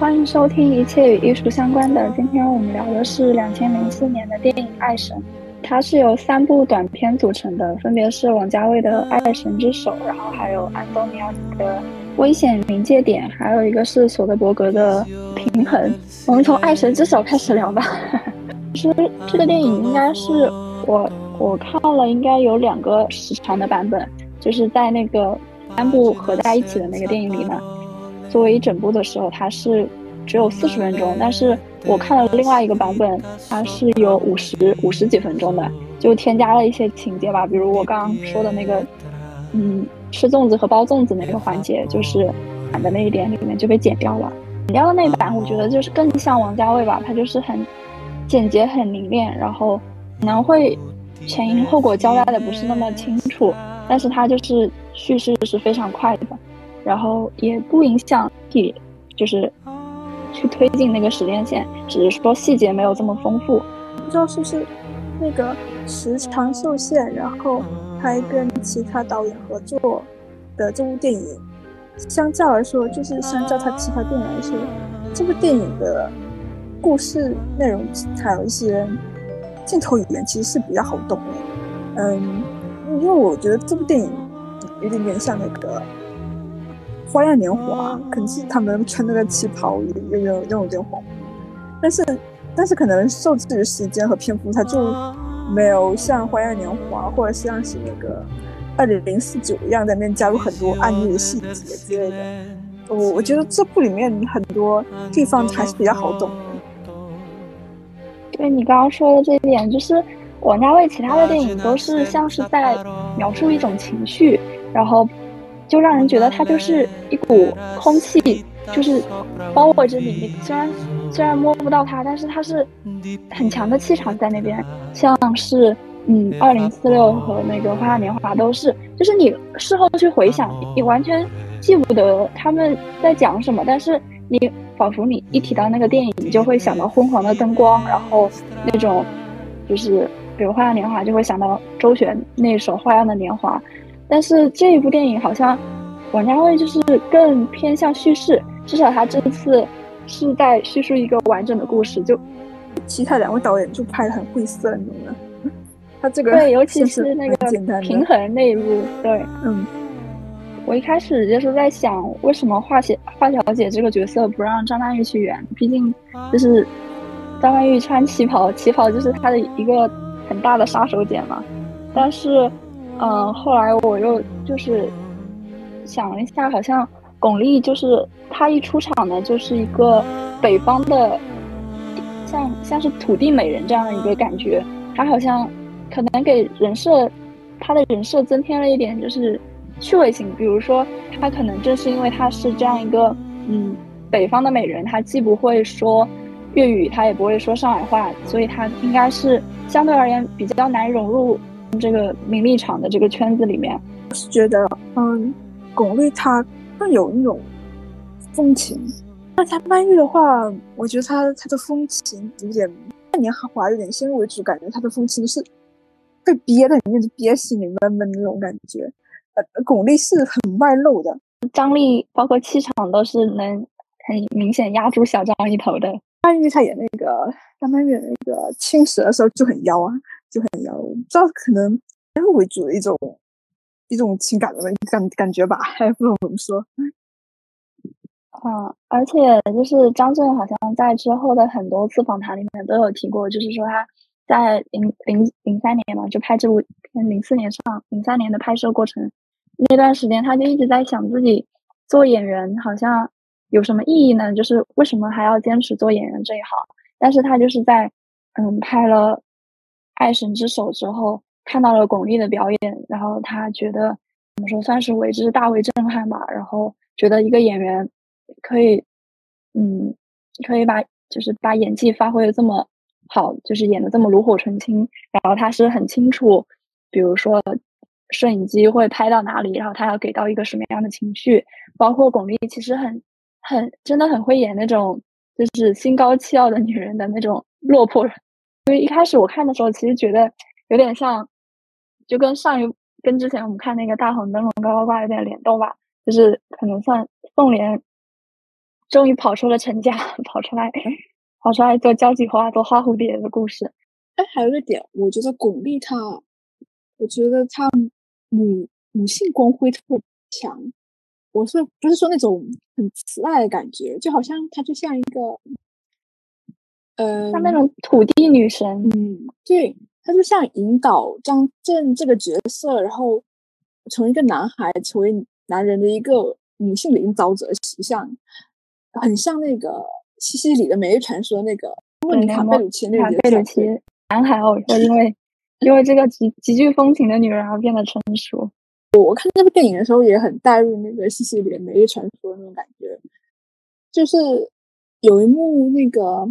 欢迎收听一切与艺术相关的。今天我们聊的是两千零四年的电影《爱神》，它是由三部短片组成的，分别是王家卫的《爱神之手》，然后还有安东尼奥的《危险临界点》，还有一个是索德伯格的《平衡》。我们从《爱神之手》开始聊吧。其实这个电影应该是我我看了，应该有两个时长的版本，就是在那个三部合在一起的那个电影里呢。作为一整部的时候，它是只有四十分钟，但是我看了另外一个版本，它是有五十五十几分钟的，就添加了一些情节吧，比如我刚刚说的那个，嗯，吃粽子和包粽子那个环节，就是版的那一点里面就被剪掉了。剪掉的那版，我觉得就是更像王家卫吧，他就是很简洁、很凝练，然后可能会前因后果交代的不是那么清楚，但是它就是叙事是非常快的。然后也不影响去，就是去推进那个时间线，只是说细节没有这么丰富。不知道是不是那个时长受限，然后还跟其他导演合作的这部电影，相较来说，就是相较他其他电影来说，这部电影的故事内容还有一些镜头语言其实是比较好懂的。嗯，因为我觉得这部电影有点点像那个。花样年华可能是他们穿那个旗袍有有有点黄，但是但是可能受制于时间和篇幅，它就没有像花样年华或者像是那个二零零四九一样在里面加入很多暗喻的细节之类的。我我觉得这部里面很多地方还是比较好懂。对你刚刚说的这一点，就是王家卫其他的电影都是像是在描述一种情绪，然后。就让人觉得它就是一股空气，就是包围着你。你虽然虽然摸不到它，但是它是很强的气场在那边。像是嗯，二零四六和那个花样年华都是，就是你事后去回想，你完全记不得他们在讲什么，但是你仿佛你一提到那个电影，你就会想到昏黄的灯光，然后那种就是比如花样年华就会想到周璇那首《花样的年华》。但是这一部电影好像王家卫就是更偏向叙事，至少他这次是在叙述一个完整的故事。就其他两位导演就拍的很晦涩，你懂吗？他这个对，尤其是那个平衡那一部，对，嗯。我一开始就是在想，为什么华姐华小姐这个角色不让张曼玉去演？毕竟就是张曼玉穿旗袍，旗袍就是她的一个很大的杀手锏嘛。但是。嗯，后来我又就是想了一下，好像巩俐就是她一出场呢，就是一个北方的，像像是土地美人这样的一个感觉。她好像可能给人设，她的人设增添了一点就是趣味性。比如说，她可能正是因为她是这样一个嗯北方的美人，她既不会说粤语，她也不会说上海话，所以她应该是相对而言比较难融入。这个名利场的这个圈子里面，我是觉得，嗯，巩俐她更有那种风情。那她曼玉的话，我觉得她她的风情有点半年华有点先入为主，感觉她的风情是被憋在里面，就憋心里闷闷那种感觉。呃，巩俐是很外露的，张力包括气场都是能很明显压住小张一头的。曼玉她演那个张曼玉那个青蛇的时候就很妖啊。就很妖，不知道可能先入为主的一种一种情感的感感觉吧，还不懂怎么说。啊，而且就是张震好像在之后的很多次访谈里面都有提过，就是说他在零零零三年嘛，就拍这部片，零四年上，零三年的拍摄过程那段时间，他就一直在想自己做演员好像有什么意义呢？就是为什么还要坚持做演员这一行？但是他就是在嗯拍了。爱神之手之后，看到了巩俐的表演，然后他觉得怎么说算是为之大为震撼吧。然后觉得一个演员可以，嗯，可以把就是把演技发挥的这么好，就是演的这么炉火纯青。然后他是很清楚，比如说摄影机会拍到哪里，然后他要给到一个什么样的情绪。包括巩俐其实很很真的很会演那种就是心高气傲的女人的那种落魄。因为一开始我看的时候，其实觉得有点像，就跟上一跟之前我们看那个大红灯笼高高挂有点联动吧，就是可能算凤莲终于跑出了陈家，跑出来，跑出来做交际花，做花蝴蝶的故事。哎，还有一个点，我觉得巩俐她，我觉得她母母性光辉特别强。我是不是说那种很慈爱的感觉？就好像她就像一个，呃，像那种土地女神。嗯，对，她就像引导张震这个角色，然后从一个男孩成为男人的一个女性领导者形象，很像那个西西里的《美丽传说》那个莫妮卡贝鲁奇那个贝鲁奇男孩哦，说因为 因为这个极极具风情的女人而变得成熟。我看这部电影的时候也很带入那个西西里的《美丽传说》那种感觉，就是有一幕那个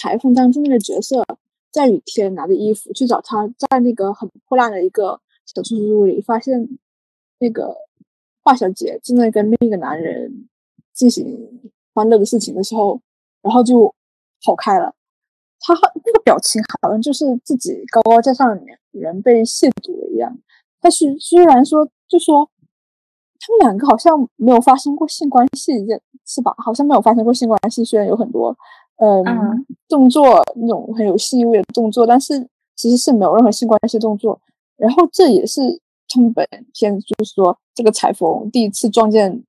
裁缝当中那个角色在雨天拿着衣服去找他，在那个很破烂的一个小出租屋里，发现那个华小姐正在跟另一个男人进行欢乐的事情的时候，然后就跑开了。他那个表情好像就是自己高高在上的人被亵渎了一样。但是虽然说。就说他们两个好像没有发生过性关系，是吧？好像没有发生过性关系。虽然有很多嗯动作那种很有性意味的动作，但是其实是没有任何性关系动作。然后这也是他们本片就是说这个裁缝第一次撞见，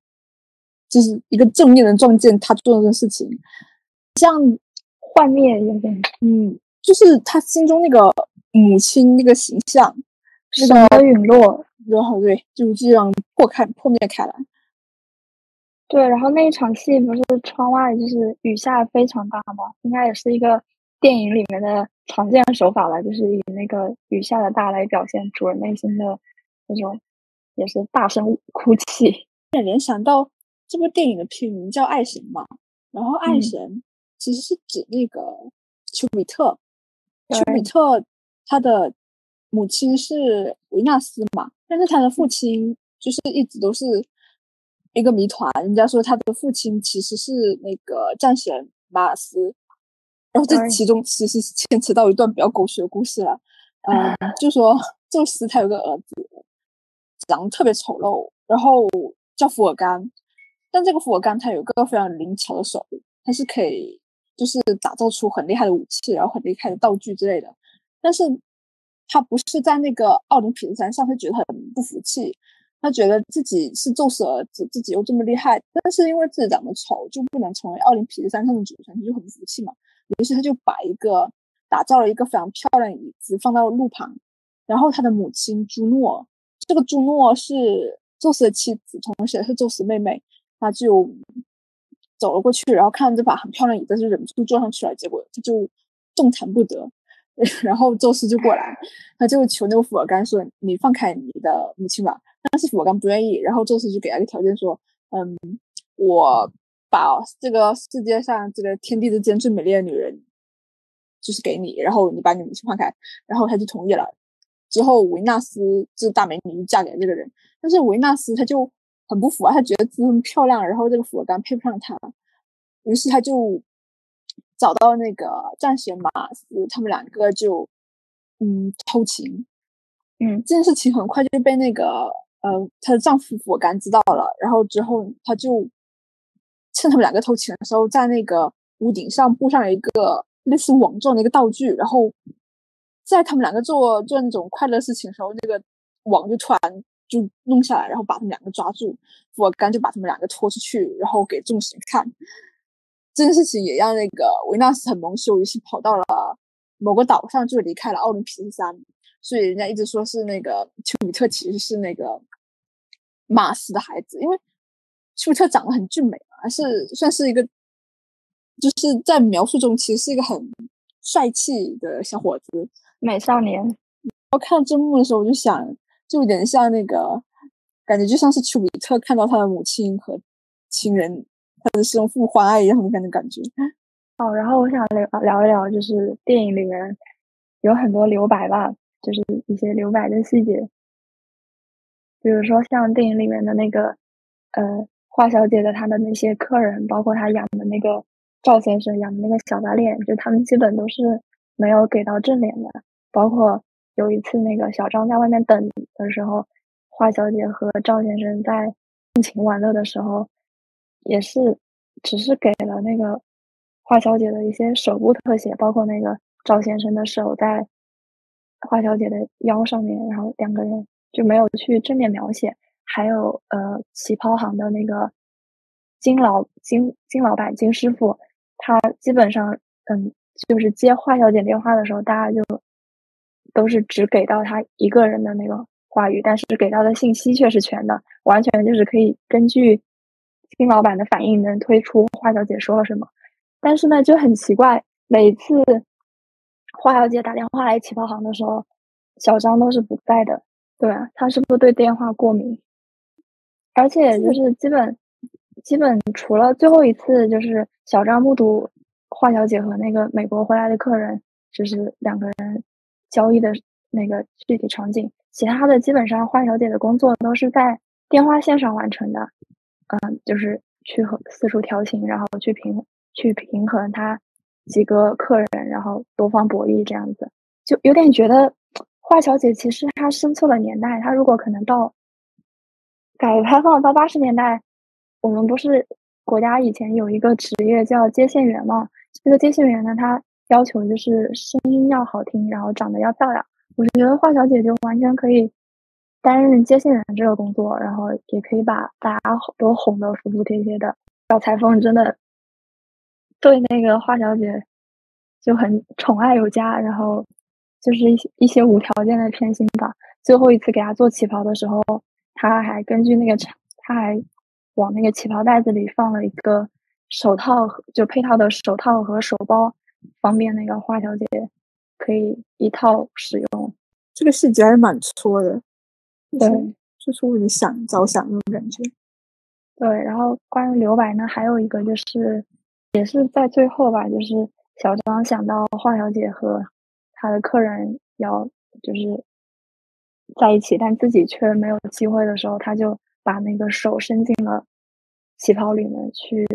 就是一个正面的撞见他做的事情，像幻灭有点，嗯，就是他心中那个母亲那个形象，那个陨落。然后对，就这样破开破灭开来。对，然后那一场戏不是窗外就是雨下非常大吗？应该也是一个电影里面的常见手法了，就是以那个雨下的大来表现主人内心的那种，也是大声哭泣。联想到这部电影的片名叫《爱神》嘛，然后爱神其实是指那个丘比特，丘比特他的母亲是维纳斯嘛。但是他的父亲就是一直都是一个谜团。人家说他的父亲其实是那个战神马尔斯，然后这其中其实是牵扯到一段比较狗血的故事了。嗯，就说 宙斯他有个儿子，长得特别丑陋，然后叫福尔甘。但这个福尔甘他有个非常灵巧的手，他是可以就是打造出很厉害的武器，然后很厉害的道具之类的。但是。他不是在那个奥林匹斯山上，他觉得很不服气，他觉得自己是宙斯儿子，自己又这么厉害，但是因为自己长得丑，就不能成为奥林匹斯山上的主神，他就很不服气嘛。于是他就把一个打造了一个非常漂亮的椅子放到路旁，然后他的母亲朱诺，这个朱诺是宙斯的妻子，同时也是宙斯妹妹，他就走了过去，然后看到这把很漂亮椅子，就忍不住坐上去了，结果他就动弹不得。然后宙斯就过来，他就求那个福尔甘说：“你放开你的母亲吧。”但是我刚不愿意。然后宙斯就给他一个条件说：“嗯，我把这个世界上这个天地之间最美丽的女人，就是给你，然后你把你母亲放开。”然后他就同意了。之后维纳斯这个大美女就嫁给了这个人。但是维纳斯她就很不服啊，她觉得自己那么漂亮，然后这个福尔甘配不上她，于是她就。找到那个战神马斯，他们两个就嗯偷情，嗯，这件事情很快就被那个呃她的丈夫福甘知道了，然后之后他就趁他们两个偷情的时候，在那个屋顶上布上了一个类似网状的一个道具，然后在他们两个做做那种快乐事情的时候，那个网就突然就弄下来，然后把他们两个抓住，福甘就把他们两个拖出去，然后给众神看。这件事情也让那个维纳斯很蒙羞，于是跑到了某个岛上，就离开了奥林匹斯山。所以人家一直说是那个丘比特其实是那个马斯的孩子，因为丘比特长得很俊美嘛，是算是一个就是在描述中其实是一个很帅气的小伙子，美少年。我看到这幕的时候，我就想，就有点像那个感觉，就像是丘比特看到他的母亲和亲人。他的生父欢爱一样的感觉。好，然后我想聊聊一聊，就是电影里面有很多留白吧，就是一些留白的细节，比如说像电影里面的那个呃华小姐的她的那些客人，包括她养的那个赵先生养的那个小白脸，就他们基本都是没有给到正脸的。包括有一次那个小张在外面等的时候，华小姐和赵先生在尽情玩乐的时候。也是只是给了那个华小姐的一些手部特写，包括那个赵先生的手在华小姐的腰上面，然后两个人就没有去正面描写。还有呃，旗袍行的那个金老金金老板金师傅，他基本上嗯，就是接华小姐电话的时候，大家就都是只给到他一个人的那个话语，但是给到的信息却是全的，完全就是可以根据金老板的反应能推出华小姐说了什么。但是呢，就很奇怪，每次华小姐打电话来旗袍行的时候，小张都是不在的。对啊，他是不是对电话过敏？而且就是基本，基本除了最后一次，就是小张目睹华小姐和那个美国回来的客人，就是两个人交易的那个具体场景，其他的基本上华小姐的工作都是在电话线上完成的。嗯，就是去和四处调情，然后去平去平衡他几个客人，然后多方博弈这样子，就有点觉得华小姐其实她生错了年代，她如果可能到。改革开放到八十年代，我们不是国家以前有一个职业叫接线员吗？这个接线员呢，他要求就是声音要好听，然后长得要漂亮。我觉得华小姐就完全可以担任接线员这个工作，然后也可以把大家都哄得服服帖帖的。小裁缝真的对那个华小姐就很宠爱有加，然后就是一些一些无条件的偏心吧。最后一次给她做旗袍的时候。她还根据那个她，还往那个旗袍袋子里放了一个手套，就配套的手套和手包，方便那个花小姐可以一套使用。这个细节还是蛮戳的，对，就是为你想着想那种感觉。对，然后关于留白呢，还有一个就是，也是在最后吧，就是小张想到华小姐和他的客人要就是。在一起，但自己却没有机会的时候，他就把那个手伸进了旗袍里面去，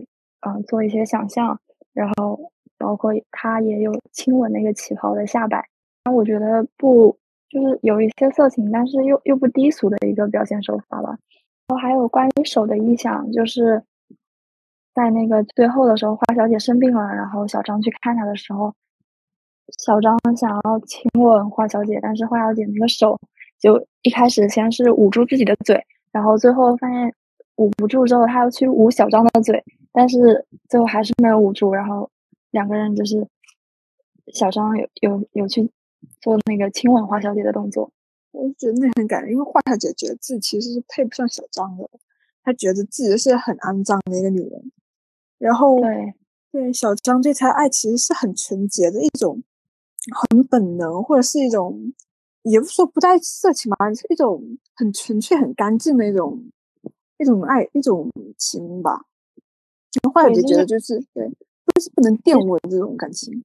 嗯，做一些想象，然后包括他也有亲吻那个旗袍的下摆。那我觉得不就是有一些色情，但是又又不低俗的一个表现手法吧。然后还有关于手的意想，就是在那个最后的时候，花小姐生病了，然后小张去看她的时候，小张想要亲吻花小姐，但是花小姐那个手。就一开始先是捂住自己的嘴，然后最后发现捂不住之后，他要去捂小张的嘴，但是最后还是没有捂住，然后两个人就是小张有有有去做那个亲吻花小姐的动作，我觉得那很感人，因为花小姐觉得自己其实是配不上小张的，她觉得自己是很肮脏的一个女人，然后对对小张对她爱其实是很纯洁的一种，很本能或者是一种。也不是说不带色情嘛，是一种很纯粹、很干净的一种一种爱、一种情吧。后来就觉得就是对，就是不能玷污这种感情。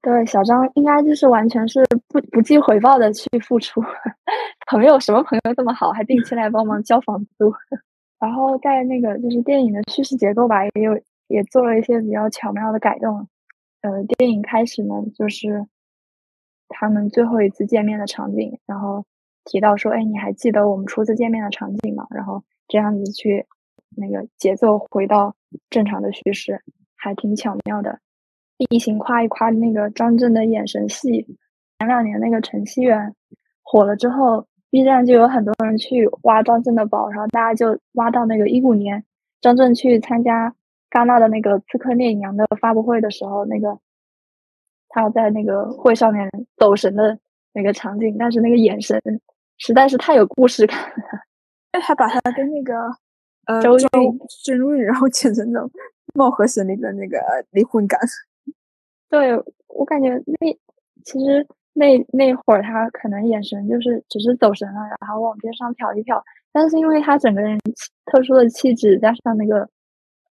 对，小张应该就是完全是不不计回报的去付出。朋友什么朋友这么好，还定期来帮忙交房租。然后在那个就是电影的叙事结构吧，也有也做了一些比较巧妙的改动。呃，电影开始呢，就是。他们最后一次见面的场景，然后提到说：“哎，你还记得我们初次见面的场景吗？”然后这样子去那个节奏回到正常的叙事，还挺巧妙的。并行夸一夸那个张震的眼神戏。前两年那个陈希远火了之后，B 站就有很多人去挖张震的宝，然后大家就挖到那个一五年张震去参加戛纳的那个《刺客聂隐娘》的发布会的时候，那个。他在那个会上面走神的那个场景，但是那个眼神实在是太有故事感了。他把他跟那个呃周周周韵，然后剪成那种貌合神离的那个离婚感。对我感觉那其实那那会儿他可能眼神就是只是走神了，然后往边上瞟一瞟，但是因为他整个人特殊的气质加上那个，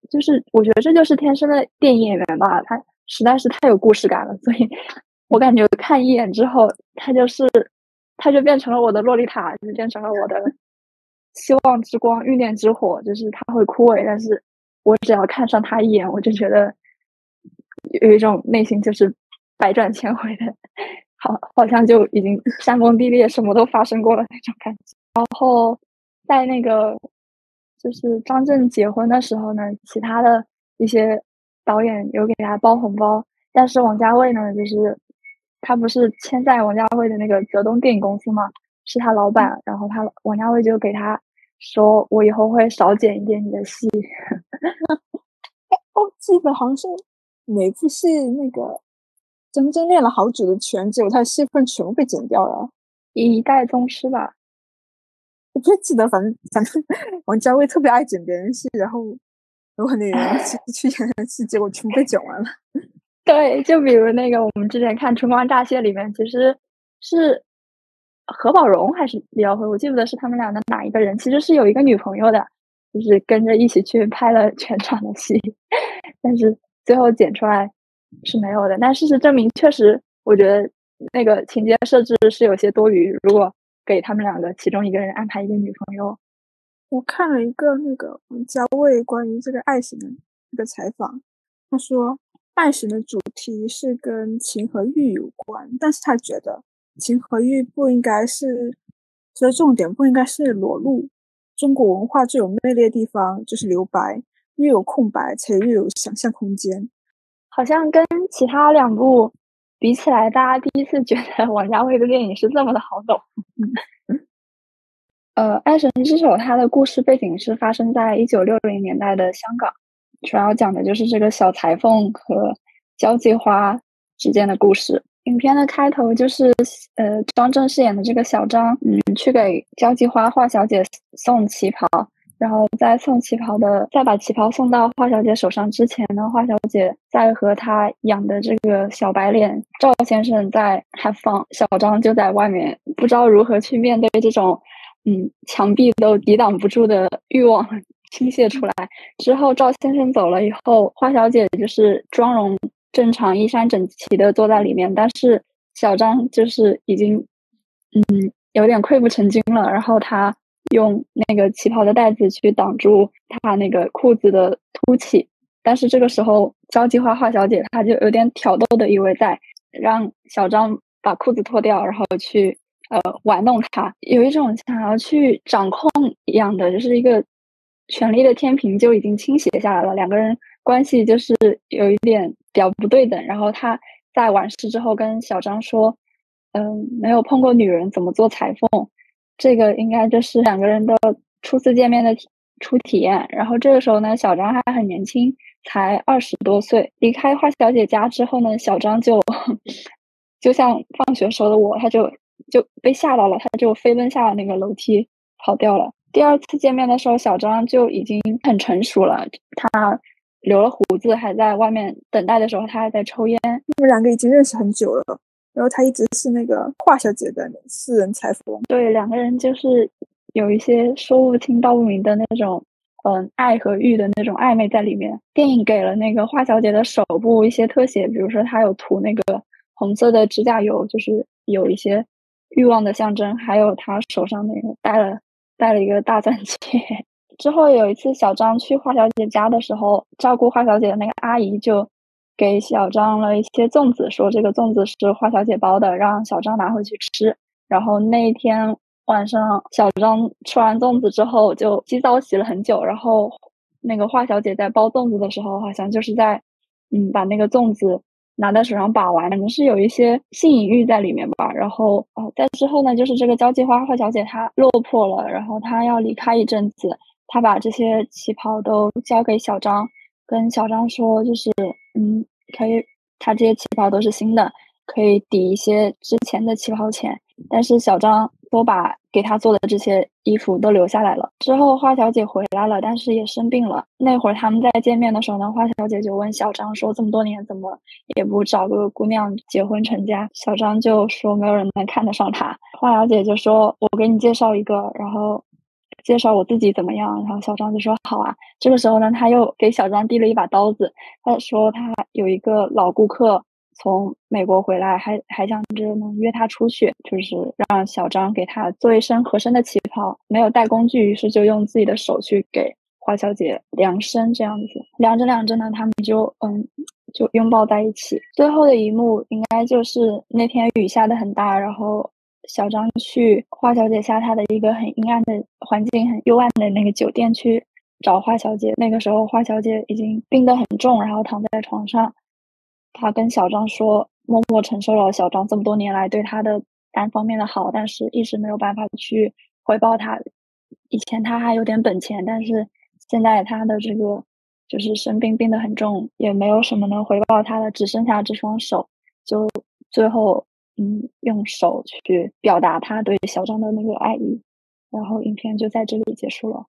就是我觉得这就是天生的电影演员吧，他。实在是太有故事感了，所以 我感觉看一眼之后，他就是，他就变成了我的洛丽塔，就变成了我的希望之光、欲念之火。就是他会枯萎，但是我只要看上他一眼，我就觉得有一种内心就是百转千回的，好，好像就已经山崩地裂，什么都发生过了那种感觉。然后在那个就是张震结婚的时候呢，其他的。一些导演有给他包红包，但是王家卫呢，就是他不是签在王家卫的那个泽东电影公司嘛，是他老板，然后他王家卫就给他说，我以后会少剪一点你的戏。哦，记得好像是哪部戏那个真真练了好久的拳，结果他的戏份全部被剪掉了，一代宗师吧。我不记得，反正反正王家卫特别爱剪别人戏，然后有很多人 去去演戏，结果全部被剪完了。对，就比如那个我们之前看《春光乍泄》里面，其实是何宝荣还是李耀辉，我记不得是他们俩的哪一个人，其实是有一个女朋友的，就是跟着一起去拍了全场的戏，但是最后剪出来是没有的。但事实证明，确实，我觉得那个情节设置是有些多余。如果给他们两个其中一个人安排一个女朋友。我看了一个那个王家卫关于这个爱情的一个采访，他说爱情的主题是跟情和欲有关，但是他觉得情和欲不应该是，所以重点不应该是裸露。中国文化最有魅力的地方就是留白，越有空白才越有想象空间。好像跟其他两部。比起来，大家第一次觉得王家卫的电影是这么的好懂。呃，《爱神之手》它的故事背景是发生在一九六零年代的香港，主要讲的就是这个小裁缝和交际花之间的故事。影片的开头就是呃，张震饰演的这个小张，嗯，去给交际花华小姐送旗袍。然后在送旗袍的，在把旗袍送到华小姐手上之前呢，华小姐在和她养的这个小白脸赵先生在 have fun，小张就在外面不知道如何去面对这种，嗯，墙壁都抵挡不住的欲望 倾泻出来。之后赵先生走了以后，花小姐就是妆容正常、衣衫整齐的坐在里面，但是小张就是已经，嗯，有点溃不成军了。然后他。用那个旗袍的带子去挡住他那个裤子的凸起，但是这个时候交际花华小姐她就有点挑逗的意味在，让小张把裤子脱掉，然后去呃玩弄他，有一种想要去掌控一样的，就是一个权力的天平就已经倾斜下来了，两个人关系就是有一点比较不对等。然后他在完事之后跟小张说：“嗯，没有碰过女人怎么做裁缝。”这个应该就是两个人的初次见面的初体验。然后这个时候呢，小张还很年轻，才二十多岁。离开花小姐家之后呢，小张就就像放学时候的我，他就就被吓到了，他就飞奔下了那个楼梯跑掉了。第二次见面的时候，小张就已经很成熟了，他留了胡子，还在外面等待的时候，他还在抽烟。他们两个已经认识很久了。然后他一直是那个华小姐的私人裁缝，对，两个人就是有一些说不清道不明的那种，嗯，爱和欲的那种暧昧在里面。电影给了那个华小姐的手部一些特写，比如说她有涂那个红色的指甲油，就是有一些欲望的象征，还有她手上那个戴了戴了一个大钻戒。之后有一次小张去华小姐家的时候，照顾华小姐的那个阿姨就。给小张了一些粽子，说这个粽子是花小姐包的，让小张拿回去吃。然后那一天晚上，小张吃完粽子之后就洗澡洗了很久。然后那个花小姐在包粽子的时候，好像就是在嗯把那个粽子拿在手上把玩，可能是有一些性隐喻在里面吧。然后哦，在之后呢，就是这个交际花花小姐她落魄了，然后她要离开一阵子，她把这些旗袍都交给小张。跟小张说，就是嗯，可以，他这些旗袍都是新的，可以抵一些之前的旗袍钱。但是小张都把给他做的这些衣服都留下来了。之后花小姐回来了，但是也生病了。那会儿他们在见面的时候呢，花小姐就问小张说：“这么多年怎么也不找个姑娘结婚成家？”小张就说：“没有人能看得上他。”花小姐就说：“我给你介绍一个。”然后。介绍我自己怎么样？然后小张就说好啊。这个时候呢，他又给小张递了一把刀子。他说他有一个老顾客从美国回来，还还想着能约他出去，就是让小张给他做一身合身的旗袍。没有带工具，于是就用自己的手去给花小姐量身，这样子量着量着呢，他们就嗯就拥抱在一起。最后的一幕应该就是那天雨下的很大，然后。小张去花小姐下榻的一个很阴暗的环境、很幽暗的那个酒店去找花小姐。那个时候花小姐已经病得很重，然后躺在床上。他跟小张说，默默承受了小张这么多年来对他的单方面的好，但是一直没有办法去回报他。以前他还有点本钱，但是现在他的这个就是生病病得很重，也没有什么能回报他的，只剩下这双手。就最后，嗯，用手去表达他对小张的那个爱意。然后影片就在这里结束了。